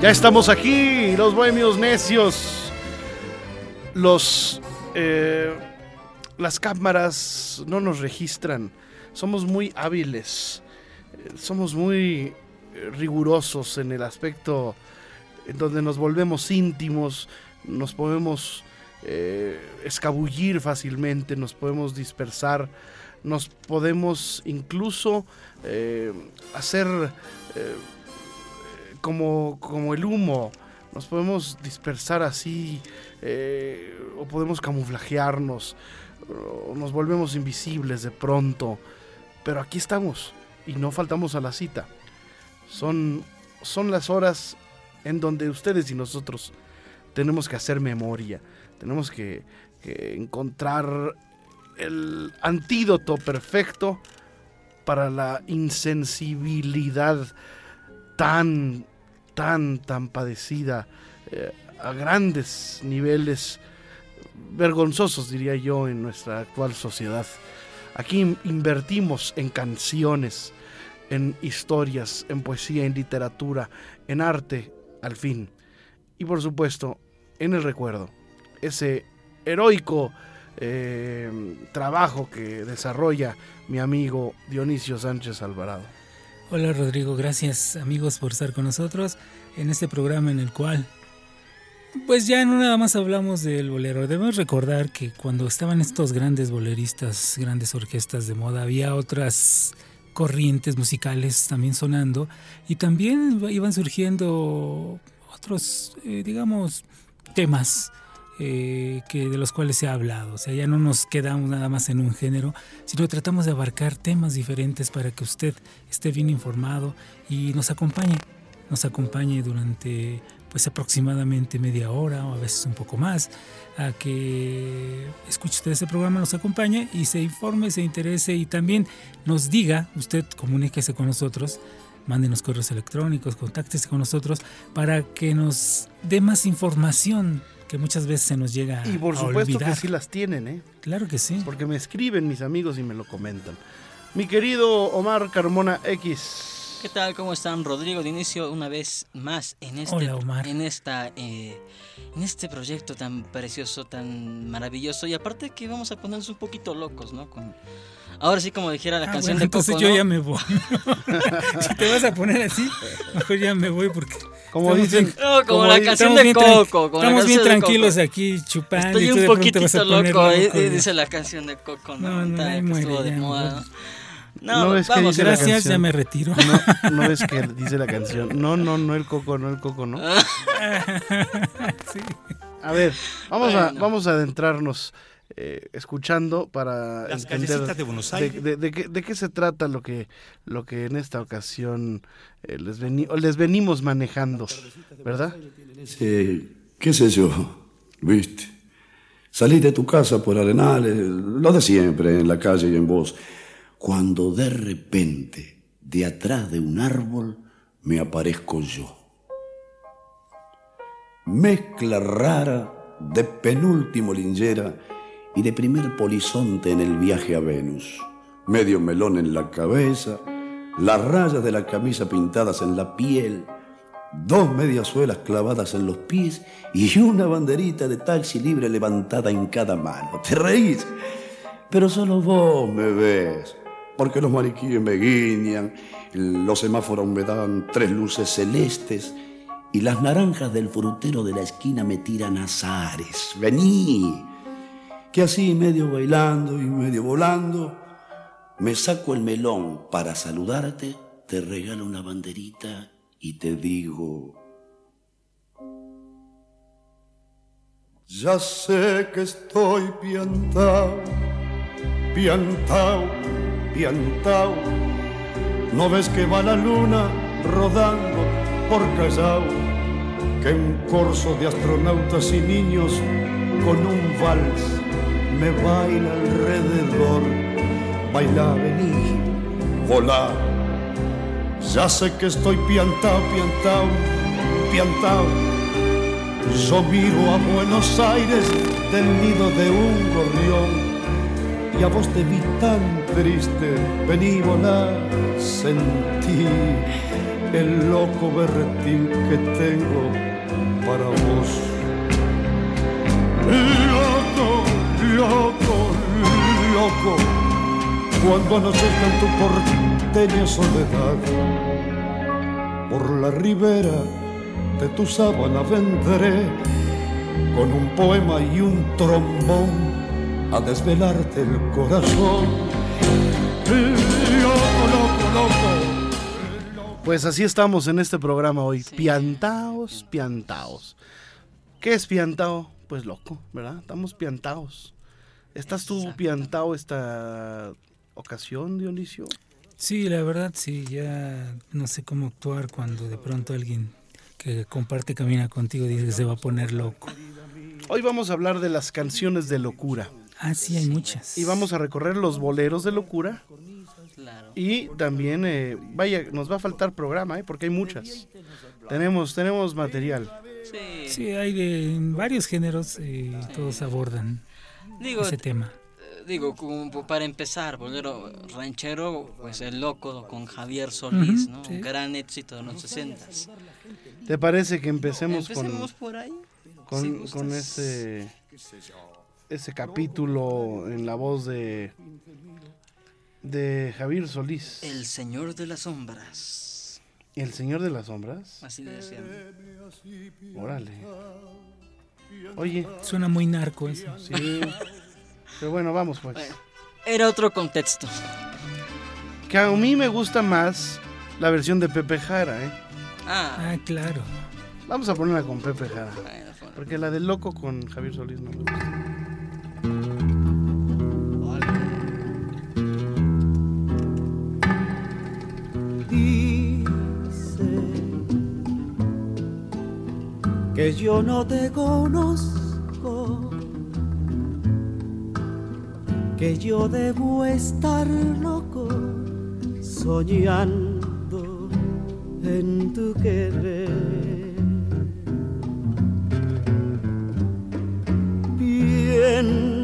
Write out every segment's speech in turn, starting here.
Ya estamos aquí, los bohemios necios. Los. eh, las cámaras no nos registran. Somos muy hábiles. Somos muy rigurosos en el aspecto en donde nos volvemos íntimos, nos podemos eh, escabullir fácilmente, nos podemos dispersar, nos podemos incluso eh, hacer eh, como, como el humo, nos podemos dispersar así, eh, o podemos camuflajearnos, o nos volvemos invisibles de pronto, pero aquí estamos y no faltamos a la cita. Son, son las horas en donde ustedes y nosotros tenemos que hacer memoria, tenemos que, que encontrar el antídoto perfecto para la insensibilidad tan, tan, tan padecida eh, a grandes niveles vergonzosos, diría yo, en nuestra actual sociedad. Aquí in- invertimos en canciones, en historias, en poesía, en literatura, en arte, al fin. Y por supuesto, en el recuerdo. Ese heroico eh, trabajo que desarrolla mi amigo Dionisio Sánchez Alvarado. Hola Rodrigo, gracias amigos por estar con nosotros en este programa en el cual pues ya no nada más hablamos del bolero. Debemos recordar que cuando estaban estos grandes boleristas, grandes orquestas de moda, había otras corrientes musicales también sonando y también iban surgiendo otros, eh, digamos, temas eh, que de los cuales se ha hablado. O sea, ya no nos quedamos nada más en un género, sino tratamos de abarcar temas diferentes para que usted esté bien informado y nos acompañe, nos acompañe durante pues aproximadamente media hora o a veces un poco más a que escuche usted ese programa, nos acompañe y se informe, se interese y también nos diga, usted comuníquese con nosotros, mándenos correos electrónicos, contáctese con nosotros para que nos dé más información que muchas veces se nos llega Y por a supuesto olvidar. que sí las tienen, ¿eh? Claro que sí. Porque me escriben mis amigos y me lo comentan. Mi querido Omar Carmona X. ¿Qué tal? ¿Cómo están? Rodrigo de inicio una vez más en este Hola, Omar. en esta eh, en este proyecto tan precioso, tan maravilloso y aparte que vamos a ponernos un poquito locos, ¿no? Con ahora sí como dijera la Ah, canción bueno, de entonces Coco, yo ¿no? ya me voy. si te vas a poner así, mejor ya me voy porque Como estamos dicen, bien- No, como, Como la canción estamos de Coco, como estamos bien tranquilos aquí chupando Estoy y un poner loco, loco, eh, dice la canción de Coco, ¿no? No, no, Tan ahí que estuvo muere de ya, moda. No, No, es que dice la canción. ya me retiro. No, no es que dice la canción. No, no, no el coco, no el coco, no. Sí. A ver, vamos a, vamos a adentrarnos eh, escuchando para Las entender de Buenos Aires. de- de qué, de qué se trata lo que, lo que en esta ocasión eh, les, veni- les venimos manejando, ¿verdad? Ese, qué sé yo, viste. Salís de tu casa por Arenales, lo de siempre, en la calle y en vos, cuando de repente, de atrás de un árbol, me aparezco yo. Mezcla rara de penúltimo lingera y de primer polizonte en el viaje a Venus. Medio melón en la cabeza, las rayas de la camisa pintadas en la piel, dos mediasuelas clavadas en los pies y una banderita de taxi libre levantada en cada mano. ¿Te reís? Pero solo vos me ves, porque los maniquíes me guiñan, los semáforos me dan tres luces celestes y las naranjas del frutero de la esquina me tiran azares. Vení, que así medio bailando y medio volando, me saco el melón para saludarte, te regalo una banderita y te digo, Ya sé que estoy piantao, piantao, piantao. ¿No ves que va la luna rodando por Callao? Que un corso de astronautas y niños con un vals me baila alrededor. Baila, vení, volá. Ya sé que estoy piantao, piantao, piantao. Yo miro a Buenos Aires del nido de un gorrión y a vos te vi tan triste, vení volá, sentí el loco berretín que tengo para vos. Loco, loco, loco, cuando anochezca en tu porteña soledad, por la ribera de tu sábana vendré con un poema y un trombón a desvelarte el corazón. Loco, loco, loco. Pues así estamos en este programa hoy. Sí. Piantaos, piantaos. ¿Qué es piantao? Pues loco, ¿verdad? Estamos piantaos. ¿Estás tú piantao esta ocasión, Dionisio? Sí, la verdad, sí, ya no sé cómo actuar cuando de pronto alguien que comparte camina contigo dice que se va a poner loco. Hoy vamos a hablar de las canciones de locura. Ah, sí, hay muchas. Y vamos a recorrer los boleros de locura. Claro. Y también, eh, vaya, nos va a faltar programa, ¿eh? porque hay muchas. Tenemos, tenemos material. Sí. Sí, hay de varios géneros, eh, todos abordan Digo, ese tema. eh, digo, como para empezar, bolero ranchero, pues el loco con Javier Solís, Ujú, ¿no? sí. Un gran éxito de los 60 ¿Te parece que empecemos, Empecemos por ahí. con, si con, gustas. Ese, capítulo en la voz de, de Javier Solís? El Señor de las Sombras. ¿El Señor de las Sombras? Así le decían. Órale. Oye, Suena muy narco eso. sí. Pero bueno, vamos pues. Bueno, era otro contexto. Que a mí me gusta más la versión de Pepe Jara, ¿eh? Ah, Ah, claro. Vamos a ponerla con Pepe Jara. Porque la del loco con Javier Solís no me gusta. Que yo no te conozco, que yo debo estar loco soñando en tu querer. Piensan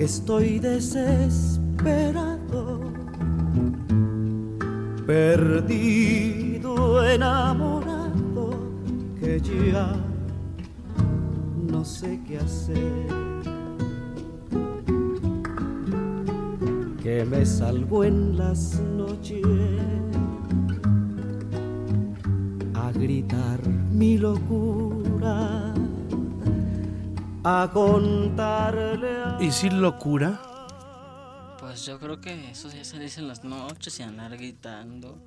que estoy desesperado, perdido, enamorado, que ya no sé qué hacer. Que me salgo en las noches a gritar mi locura, a contarle a... ¿Y si locura? Pues yo creo que eso ya se dice en las noches y andar gritando.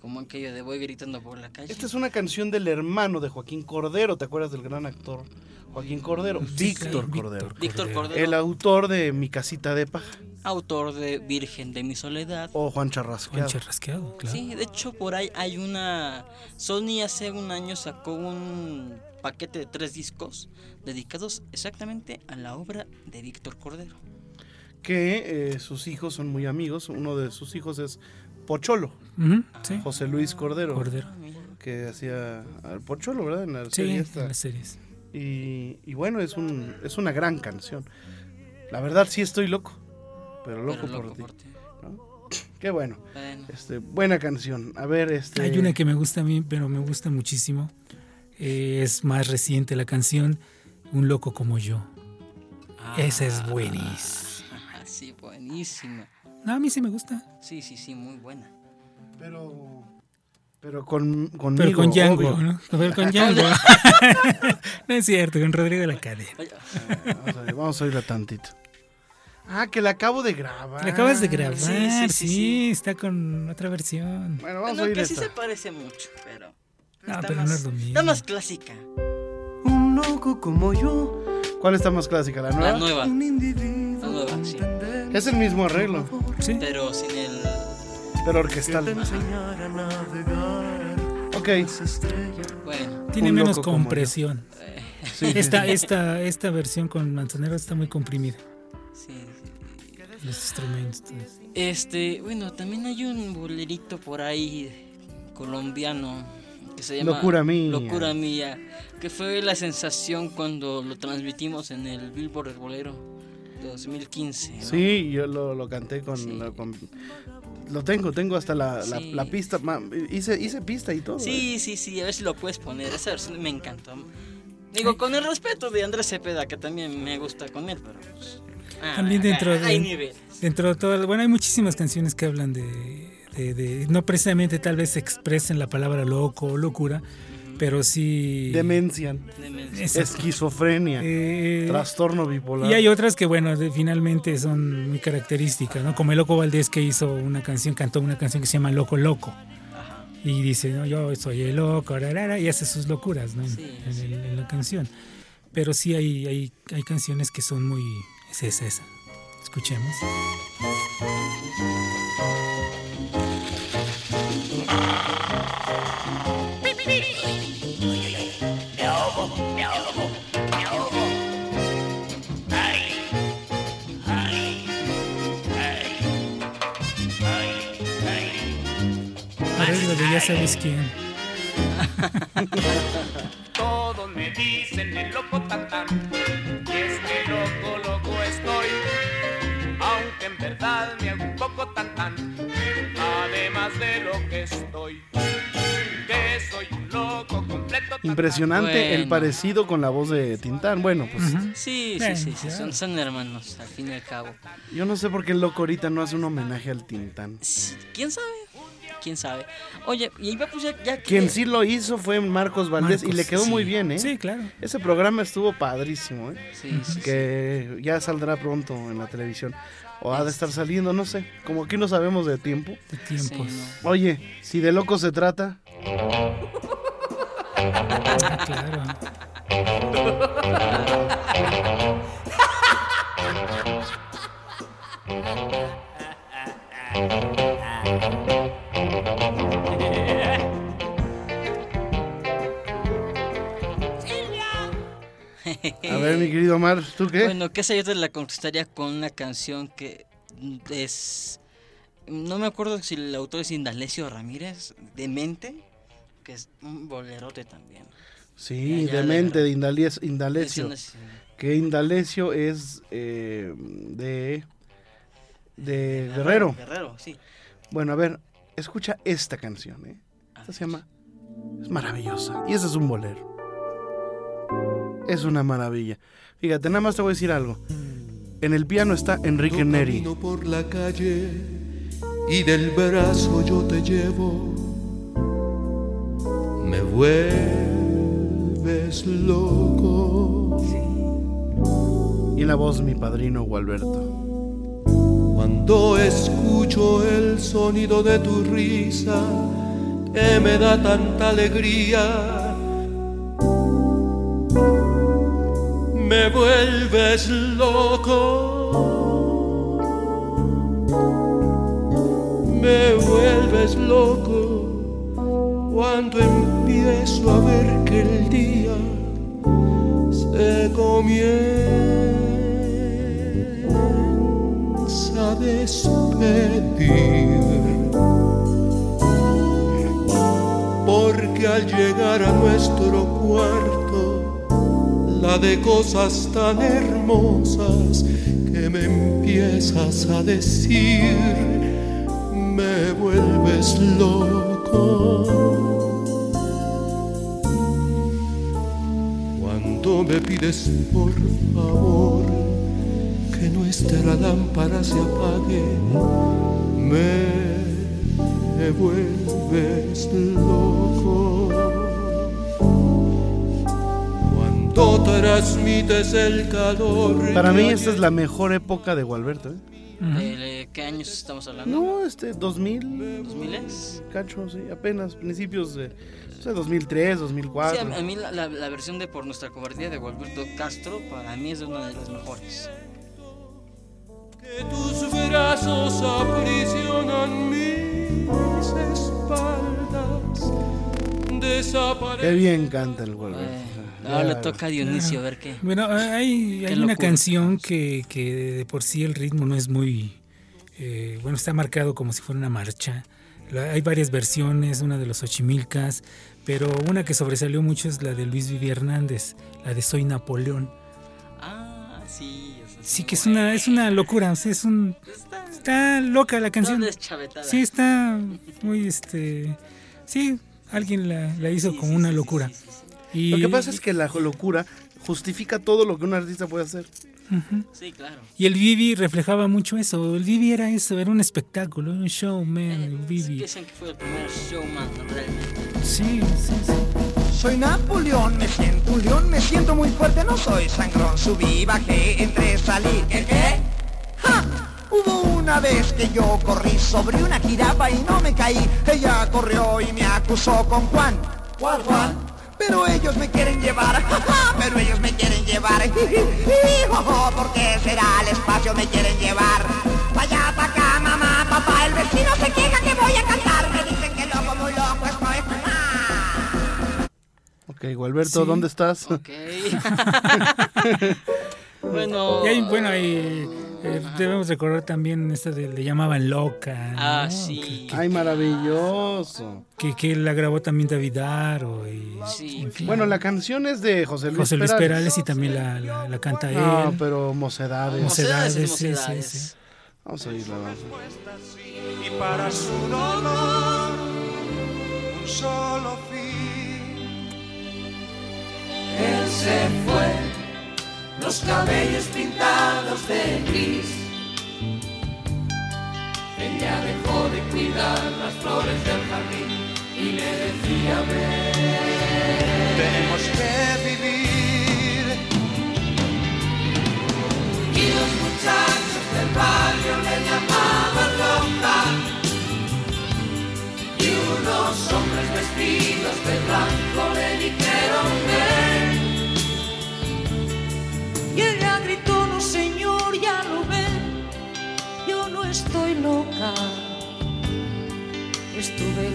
Como aquello de voy gritando por la calle. Esta es una canción del hermano de Joaquín Cordero. ¿Te acuerdas del gran actor Joaquín Cordero? Sí, Víctor Cordero. Víctor Cordero, El autor de Mi casita de paja. autor de Virgen de mi Soledad. O Juan Juan Charrasqueado. Charrasqueado, claro. Sí, de hecho por ahí hay una... Sony hace un año sacó un paquete de tres discos dedicados exactamente a la obra de Víctor Cordero. Que eh, sus hijos son muy amigos. Uno de sus hijos es Pocholo, sí. José Luis Cordero. Cordero. Que hacía al Pocholo, ¿verdad? En la Sí, serie en las series. Y, y bueno, es, un, es una gran canción. La verdad sí estoy loco. Pero loco, Pero loco por ti. por ti. Qué bueno. Bueno, Este, buena canción. A ver, este. Hay una que me gusta a mí, pero me gusta muchísimo. Eh, es más reciente la canción, Un loco como yo. Esa es buenísima. Ah, sí, buenísima. No, a mí sí me gusta. Sí, sí, sí, muy buena. Pero. Pero con, conmigo. Pero con Django, obvio. ¿no? Pero con Django. no es cierto, con Rodrigo de la Cadena. Oye, Vamos a, ver, vamos a oírla tantito. Ah, que la acabo de grabar. La acabas de grabar, sí, sí, sí, sí, sí. está con otra versión. Bueno, vamos a bueno, oír que sí se parece mucho, pero... Ah, Está pero no más- es lo mismo. Está más clásica. Un loco como yo, ¿Cuál está más clásica? ¿La nueva? La nueva. un individuo. La nueva, sí. Es el mismo arreglo, Sí. Pero sin el. Pero Que te orquestal. enseñara a navegar Ok. Bueno, Tiene menos compresión. Esta, esta, esta versión con Manzanero está muy comprimida. sí, sí. Los instrumentos. Este, bueno, también hay un bolerito por ahí colombiano que se llama Locura Mía. Locura Mía, que fue la sensación cuando lo transmitimos en el Billboard Bolero 2015. ¿no? Sí, yo lo, lo canté con, Sí. la- con- Lo tengo, tengo hasta la, la- Sí. la pista. ma- hice, hice pista y todo. ¿eh? Sí, sí, sí, a ver si lo puedes poner. Esa versión me encantó. Digo, con el respeto de Andrés Cepeda, que también me gusta con él, pero pues. ah, También dentro ah, de- Hay niveles. Dentro de todo, bueno, hay muchísimas canciones que hablan de, de- de- no precisamente tal vez expresen la palabra loco o locura, pero sí... Demencia, esquizofrenia, Eh, trastorno bipolar. y hay otras que, bueno, de- finalmente son muy características, ¿no? Como el Loco Valdés que hizo una canción, cantó una canción que se llama Loco Loco. Ajá. Y dice, no, yo soy el loco, rarara, y hace sus locuras, ¿no? En, Sí, en sí. el- en la canción. Pero sí hay, hay, hay canciones que son muy... Es esa, esa. Escuchemos. Arreglo de ya sabes quién. Todos me dicen el loco tatán Y es que loco, loco estoy Aunque en verdad me hago un poco tan tan Además de lo que estoy Que soy un loco completo tan, tan. Impresionante el parecido con la voz de Tintán. Bueno, pues. Sí, sí, sí, sí, son, son hermanos, al fin y al cabo. yo no sé por qué el loco ahorita no hace un homenaje al Tintán. ¿Quién sabe? ¿Quién sabe? Oye, y ahí va pues ya, ya que... Quien sí lo hizo fue Marcos Valdés y le quedó sí. muy bien, ¿eh? Sí, claro. Ese programa estuvo padrísimo, ¿eh? Sí, sí, sí. Que ya saldrá pronto en la televisión. O ha de estar saliendo, no sé. Como aquí no sabemos de tiempo. De Sí, tiempos. no. Oye, si de loco se trata, Ah, claro. querido Omar, ¿tú qué? Bueno, que esa yo te la contestaría con una canción que es... No me acuerdo si el autor es Indalecio Ramírez, Demente, que es un bolerote también. sí, ya, ya, demente de Indalecio. Es- Que Indalecio es eh, de, de Guerrero. Guerrero, sí. Bueno, a ver, escucha esta canción, ¿eh? Esta se llama... Es maravillosa. Y ese es un bolero. Es una maravilla. Fíjate, nada más te voy a decir algo. En el piano está Enrique Neri. Camino por la calle y del brazo yo te llevo. Me vuelves loco. Y la voz mi padrino Gualberto. Cuando escucho el sonido de tu risa que me da tanta alegría. Me vuelves loco. Me vuelves loco cuando empiezo a ver que el día se comienza a despedir. Porque al llegar a nuestro cuarto, de cosas tan hermosas que me empiezas a decir, me vuelves loco. Cuando me pides por favor que nuestra lámpara se apague, me vuelves loco. Cuando transmites el calor. Para mí esta es la mejor época de Gualberto, ¿eh? ¿De qué años estamos hablando? No, este, 2000. ¿2000 es? Cacho, sí, apenas, principios de. O sea, 2003, Sí, 2004. a, a mí la, la- la versión de Por Nuestra Cobardía de Gualberto Castro para mí es una de las mejores. Que tus brazos aprisionan mis espaldas. Desaparece. Qué bien canta el Wolverine. Eh, ahora le toca a Dionisio a ver qué. Bueno, hay, Qué hay una canción que, que de por sí el ritmo no es muy... eh, bueno, está marcado como si fuera una marcha. Hay varias versiones, una de los Ochimilcas, pero una que sobresalió mucho es la de Luis Vivi Hernández, la de Soy Napoleón. Ah, sí. Sí, que es una, es una locura, o sea, es un... Está, Está loca la canción. Sí, está muy, este... Sí, alguien la, la hizo como una locura. Y, Lo que pasa es que la locura justifica todo lo que un artista puede hacer. Sí, claro. Y el Vivi reflejaba mucho eso. El Vivi era eso, era un espectáculo, un showman, el Sí, Vivi. Dicen que fue el primer showman, realmente. Sí, sí, sí. Soy Napoleón, me siento un león, me siento muy fuerte, no soy sangrón. Subí, bajé, entré, salí. ¿Qué qué? ¡Ja! Hubo una vez que yo corrí sobre una jirafa y no me caí. Ella corrió y me acusó con Juan. ¿Cuál Juan? Pero ellos me quieren llevar, pero ellos me quieren llevar. ¿Por qué será al espacio me quieren llevar? Allá, pa' acá, mamá, papá, el vecino se queja que voy a cantar. Me dicen que loco, muy loco estoy. Ok, Gualberto, Sí. ¿dónde estás? Ok. bueno. Y hay, bueno, hay, eh, debemos recordar también esta de le llamaban loca. ¿no? Ah, sí. Ay, maravilloso. Que, que la grabó también David Aro y Sí. en fin, Bueno, la canción es de José Luis José Luis Perales. Perales y también la, la, la canta No, él. pero mocedades. Mocedades, sí, sí, mocedades. sí. Vamos a oírla. vamos. y para su dolor un solo fin. Él se fue, los cabellos pintados de gris. Ella dejó de cuidar las flores del jardín y le decía ven. Tenemos que vivir Y los muchachos del barrio le llamaban loca. Y unos hombres vestidos de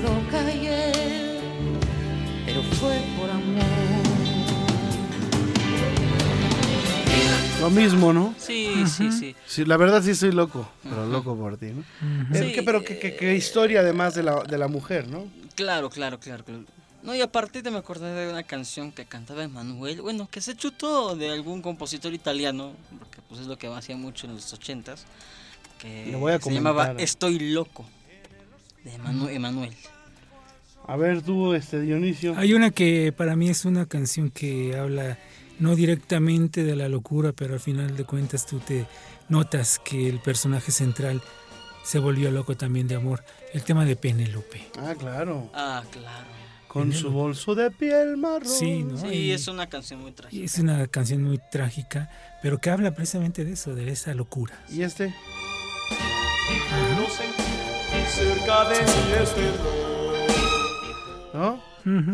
loca ayer, pero fue por amor. Lo mismo, ¿no? Sí, sí, sí. Sí, la verdad sí soy loco, pero loco por ti, ¿no? Sí. pero qué historia además de la, de la mujer, ¿no? Claro, claro, claro, claro. No, y aparte te me acordé de una canción que cantaba Emanuel, bueno, que se chutó de algún compositor italiano, porque pues es lo que hacía mucho en los ochentas, que Le voy a se llamaba. Estoy Loco, de Emanu- Emanuel. A ver tú, este Dionisio. Hay una que para mí es una canción que habla no directamente de la locura, pero al final de cuentas tú te notas que el personaje central se volvió loco también de amor. El tema de Penélope. Ah, claro. Ah, claro. Con su bolso de piel marrón. Sí, ¿no? Sí, Y- es una canción muy trágica. es una canción muy trágica, pero que habla precisamente de eso, de esa locura. ¿Y este? Cerca de este ¿No?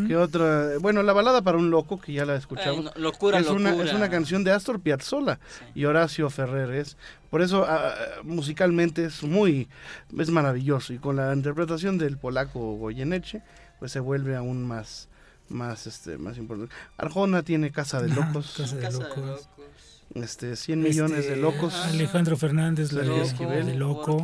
¿Qué otra? Bueno, la balada para un loco, que ya la escuchamos. Bueno, locura, es una, locura. es una canción de Astor Piazzolla y Horacio Ferrer. Es, por eso, ah, musicalmente es muy, es maravilloso. Y con la interpretación del polaco Goyeneche, pues se vuelve aún más, más, este, más importante. Arjona tiene Casa de Locos. Casa de Casa de Locos. locos. Este, 100 millones Este, de locos. Alejandro Fernández, la Loco, de, Esquivel. de Loco.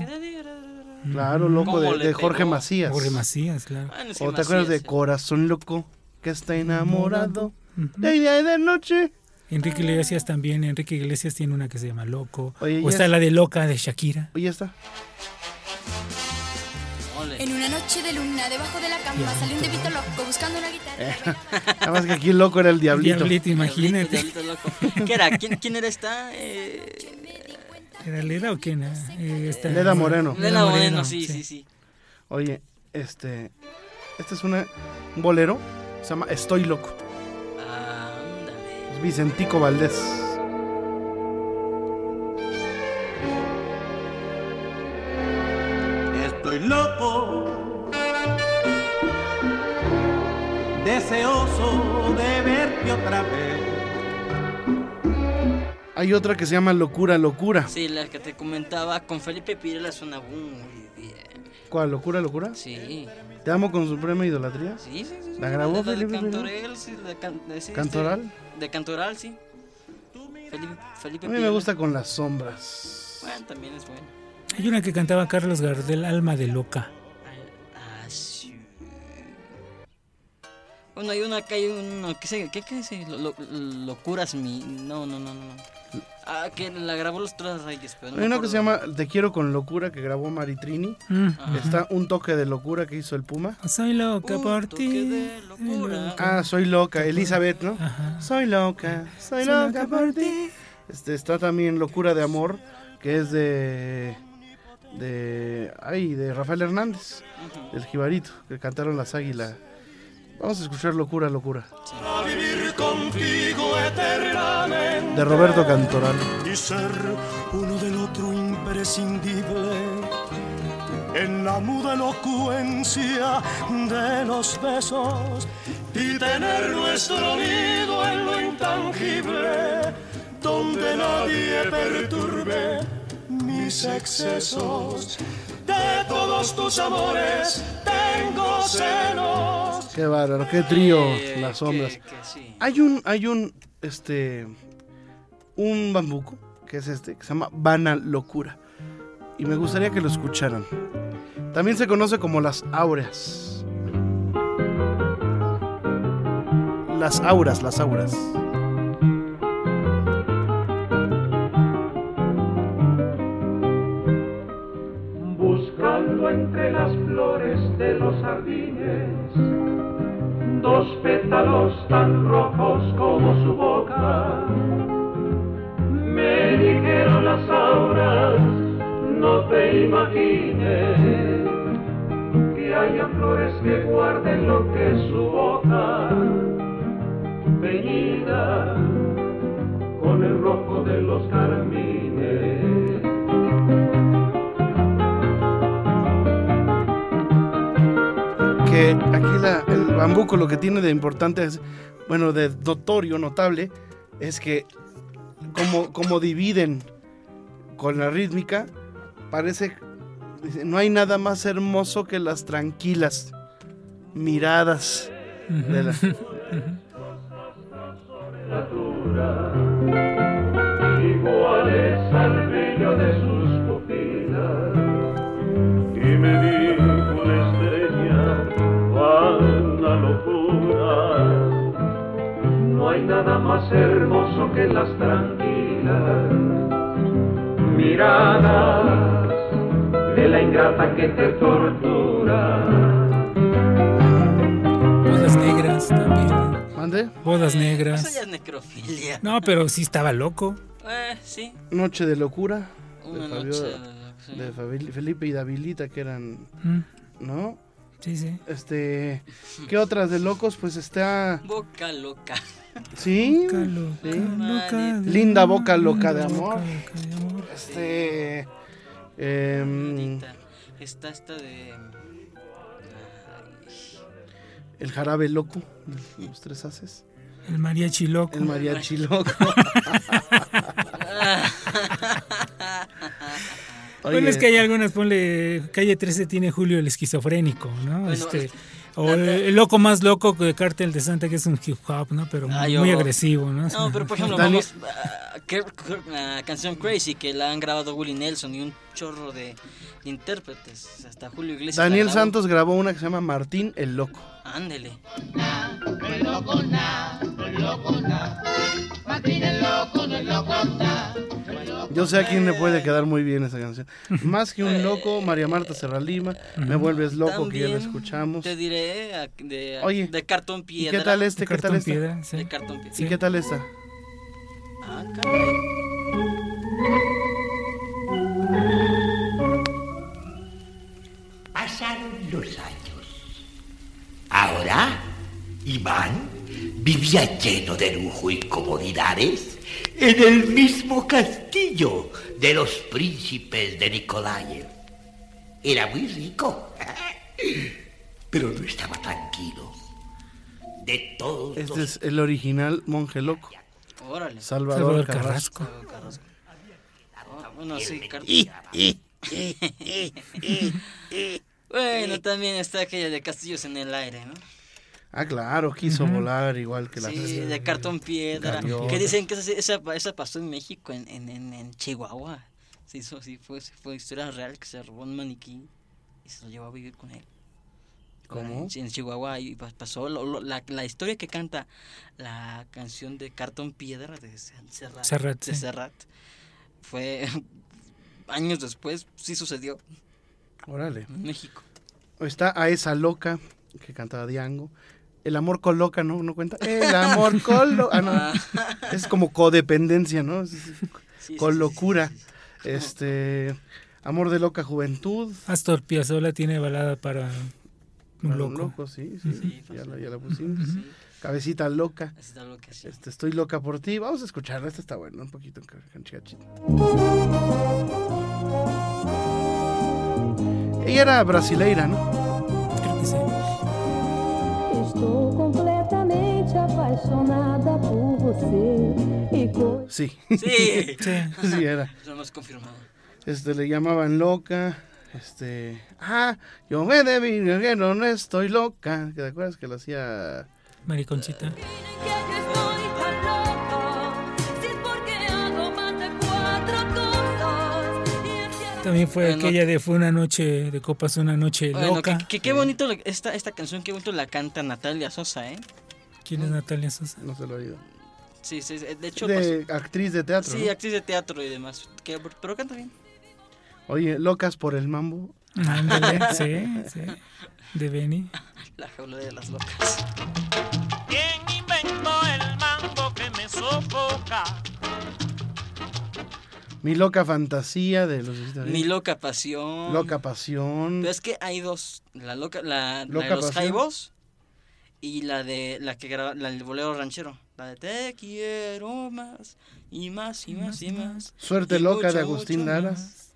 Claro, loco ¿Cómo de, Jorge pegó? Macías. Jorge Macías, claro. Bueno, ¿O te acuerdas de Corazón Loco? Que está enamorado de día y de noche. Enrique Iglesias también, Enrique Iglesias tiene una que se llama Loco. Oye, o está es- la de Loca de Shakira. Oye, está. En una noche de luna, debajo de la cama, salió un debito loco buscando una guitarra. Nada más que aquí el loco era el diablito. Diablito, imagínate. Diablito, diablito loco. ¿Qué era? ¿Quién, quién era esta? Eh, ¿Era Leda o quién? era? Eh, esta- Leda Moreno. Lena Moreno, sí, sí, sí. Oye, este. Este es una, un bolero. Se llama Estoy Loco. Ándale. Es Vicentico Valdés. Hay otra que se llama Locura, Locura. Sí, la que te comentaba con Felipe Pirela suena muy bien. ¿Cuál? ¿Locura, Locura? Sí. ¿Te amo con suprema idolatría? Sí, sí, sí. ¿La grabó de, de Felipe Pirela? Cantorel, sí, de can- de- sí, ¿Cantoral? este, de Cantoral, sí. Felipe, Felipe A mí me gusta con las sombras. Bueno, también es bueno. Hay una que cantaba Carlos Gardel, Alma de Loca. Ah, sí. Bueno, hay una que hay uno que se, ¿qué, qué dice? Lo- lo- locuras mi, no, no, no, no. Ah, que la grabó los tres reyes, pero no Hay una que se llama Te quiero con locura que grabó Maritrini. Mm, Está un toque de locura que hizo el Puma. Soy loca Un por ti. de locura. Ah, soy loca, Elizabeth, ¿no? Soy loca, soy loca por ti. Este, está también Locura de Amor, que es de. de. ay, de Rafael Hernández, del Jibarito, que cantaron las águilas. Vamos a escuchar Locura, Locura. Para vivir contigo eternamente. De Roberto Cantoral. Y ser uno del otro imprescindible. En la muda elocuencia de los besos. Y tener nuestro nido en lo intangible. Donde nadie perturbe mis excesos. De todos tus amores tengo celos. Qué bárbaro, qué trío, Eh, las sombras. que- que sí. Hay un, hay un, este, un bambuco, que es este, que se llama Vana Locura. Y me gustaría que lo escucharan. También se conoce como las auras. Las auras, las auras. buscando entre las flores de los jardines dos pétalos tan imagines que haya flores que guarden lo que es su boca, teñida con el rojo de los carmines. Que aquí la- el bambuco lo que tiene de importante bueno, de notorio, notable, es que como, como dividen con la rítmica, parece, dice, no hay nada más hermoso que las tranquilas miradas de la... iguales al brillo de sus pupilas. Y me dijo la estrella, cuánta locura. No hay nada más hermoso que las tranquilas miradas de la ingrata que te tortura. Bodas negras también. ¿Mande? Bodas Eso negras. ya es necrofilia. No, pero sí estaba loco. Eh, sí. Noche de locura. Una de, Fabio- noche de- sí. de Felipe y Davilita que eran, Mm, ¿no? Sí, sí. Este, ¿qué otras de locos? Pues está, Boca loca. sí, Loca, loca, sí. loca Linda boca loca de linda amor. boca loca de amor. Este, em, Está esta de. Ay, el jarabe loco, de los tres haces, El mariachi loco. el mariachi loco. Bueno, es que hay algunas, ponle, Calle 13 tiene Julio el esquizofrénico, ¿no? Bueno, este, es- o el, el loco más loco de Cártel de Santa, que es un hip hop, ¿no? Pero Ah, muy, yo- muy agresivo, ¿no? No, pero por ejemplo, vamos a canción Crazy que la han grabado Willie Nelson y un chorro de intérpretes. Hasta Julio Iglesias. Daniel. Santos grabó una que se llama Martín el Loco. Ándele. Yo sé a quién le puede quedar muy bien esa canción. Más que un loco, María Marta Serralima, Me vuelves loco, que ya la escuchamos. Te diré de, Oye, de cartón ¿Y piedra. qué tal este? ¿Qué tal esta? piedra, sí. De cartón piedra. ¿Y qué tal esta? Ah. Pasaron los años. Ahora, Iván vivía lleno de lujo y comodidades en el mismo castillo de los príncipes de Nikolaev. Era muy rico. Pero no estaba tranquilo. De todos Este los es el original Monje Loco. Órale. Salvador, Salvador Carrasco. Carrasco. Ah, bueno, sí, Car- Y- y- Bueno, también está aquella de Castillos en el aire, ¿no? Ah, claro, quiso volar igual que la Sí, de cartón piedra. Que dicen que esa, esa, esa pasó en México, en, en, en, en Chihuahua. Se hizo, sí, fue, fue historia real que se robó un maniquí y se lo llevó a vivir con él. ¿Cómo? En, en Chihuahua y pa- pasó lo- lo- la, la historia que canta la canción de Cartón Piedra de Serrat. Serrat, de sí. Serrat. Fue años después, sí sucedió Órale. en México. Está a esa loca que cantaba Diango. El amor con loca, ¿no? ¿No cuenta? El amor con loca. Ah, no. Es como codependencia, ¿no? Es- es- Sí, con sí, locura. sí, sí, Este. Amor de loca juventud. Astor Piazzolla tiene balada para un Para loco. sí, sí. Sí, ya, la, ya la pusimos. Sí. Cabecita loca. Este, estoy loca por ti. Vamos a escucharla. Esta está buena, un poquito en. Ella era brasileira, ¿no? Apaixonada por você. E co- Sí. Sí, Sí. sí, era. hemos confirmado. Este, le llamaban loca. Este. Ah, yo me debí, que no, no estoy loca. ¿Te acuerdas que lo hacía? Y que También fue Bueno, aquella de Fue una noche de copas, una noche Bueno, loca. qué bonito esta, esta canción, qué bonito la canta Natalia Sosa, ¿eh? ¿Quién es Natalia Sosa? No se lo he oído. Sí, sí, sí, de hecho, De actriz de teatro. pues, sí, ¿no? actriz de teatro y demás. Que- pero canta bien. Oye, locas por el mambo. Ándale, sí, sí. De Benny. La jaula de las locas. ¿Quién inventó el mambo que me sofoca? Mi loca fantasía de los. Mi loca pasión. Loca pasión. Pero es que hay dos, la loca, la, de los pasión. jaibos y la de la que graba, la del bolero ranchero. La de te quiero más y más y más y más. Suerte y loca de Agustín Lara. más.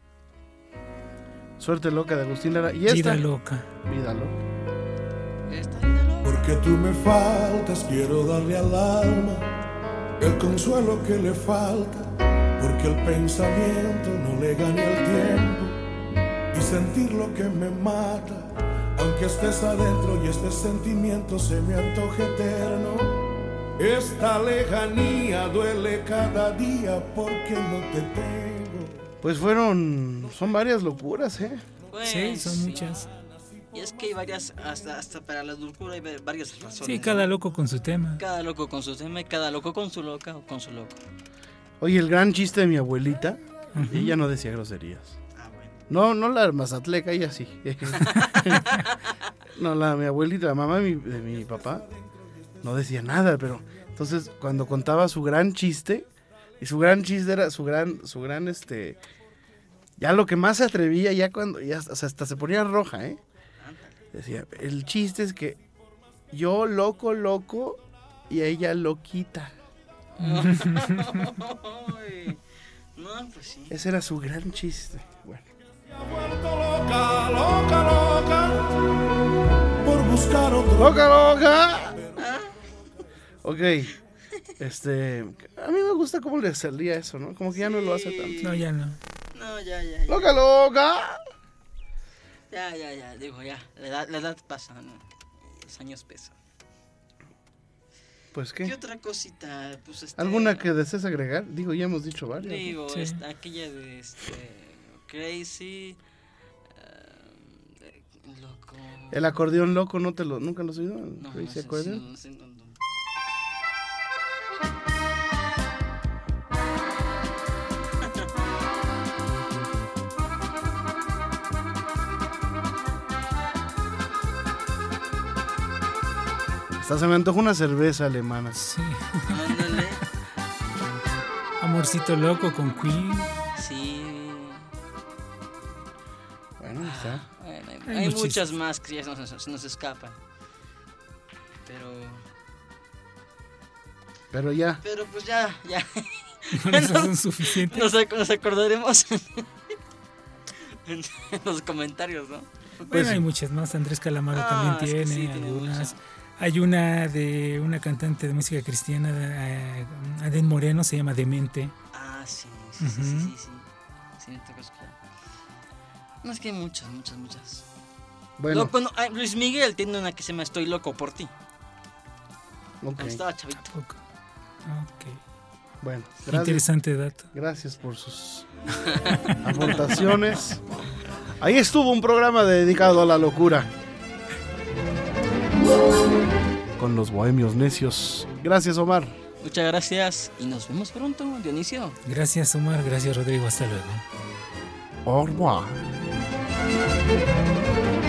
Suerte loca de Agustín Lara. Y esta. Vida loca. Vida loca. Esta vida loca. Porque tú me faltas, quiero darle al alma el consuelo que le falta. Porque el pensamiento no le gane al tiempo y sentir lo que me mata. Aunque estés adentro y este sentimiento se me antoje eterno. Esta lejanía duele cada día porque no te tengo. Pues fueron. Son varias locuras, ¿eh? Sí, Pues, son muchas. Y es que hay varias, hasta, hasta para la dulzura hay va- varias razones. Sí, cada loco con su tema. Cada loco con su tema y cada loco con su loca o con su loco. Oye, el gran chiste de mi abuelita. Ella no decía groserías. No, no la mazatleca, ella sí. no, la mi abuelita, la mamá de mi, de mi papá, no decía nada, pero entonces cuando contaba su gran chiste, y su gran chiste era su gran, su gran este, ya lo que más se atrevía, ya cuando, ya o sea, hasta se ponía roja, ¿eh? Decía, el chiste es que yo loco, loco, y ella loquita. No, pues sí. Ese era su gran chiste. Loca, loca, loca, por buscar otro. ¡Loca, loca! Ok. Este. A mí me gusta cómo le salía eso, ¿no? Como que ya no lo hace tanto. No, ya no. No, ya, ya, ya. ¡Loca, loca! Ya, ya, ya, digo, ya. La edad, la edad pasa, ¿no? Los años pesan. Pues ¿Qué qué. otra cosita? Pues este. ¿Alguna que desees agregar? Digo, ya hemos dicho varias. Digo, Sí. esta- aquella de este. Crazy. eh, loco. El acordeón loco, ¿no te lo, ¿nunca lo has oído? ¿El No, Crazy no sé, no sé, no, no. Hasta se me antoja una cerveza alemana. Sí. Amorcito loco con Queen. Hay, muchas más que ya se nos, nos escapan. Pero. Pero ya. Pero pues ya, ya. Con eso son suficientes. Nos, ac- nos acordaremos en los comentarios, ¿no? Bueno, Pues hay muchas más. Andrés Calamaro Ah, también es que tiene sí, tiene algunas. Hay una de una cantante de música cristiana, eh, Aden Moreno, se llama Demente. Ah, sí, sí, sí, sí, sí, sí. Sí, me toca escuchar. No, es que hay muchas, muchas, muchas. Bueno, Loco, no, Luis Miguel tiene una que se llama Estoy loco por ti. ok. Cuando estaba chavito. Ok. Bueno, gracias, Interesante dato. gracias por sus aportaciones. Ahí estuvo un programa dedicado a la locura. Con los bohemios necios. Gracias, Omar. Muchas gracias y nos vemos pronto, Dionisio. Gracias, Omar. Gracias, Rodrigo. Hasta luego. Au revoir.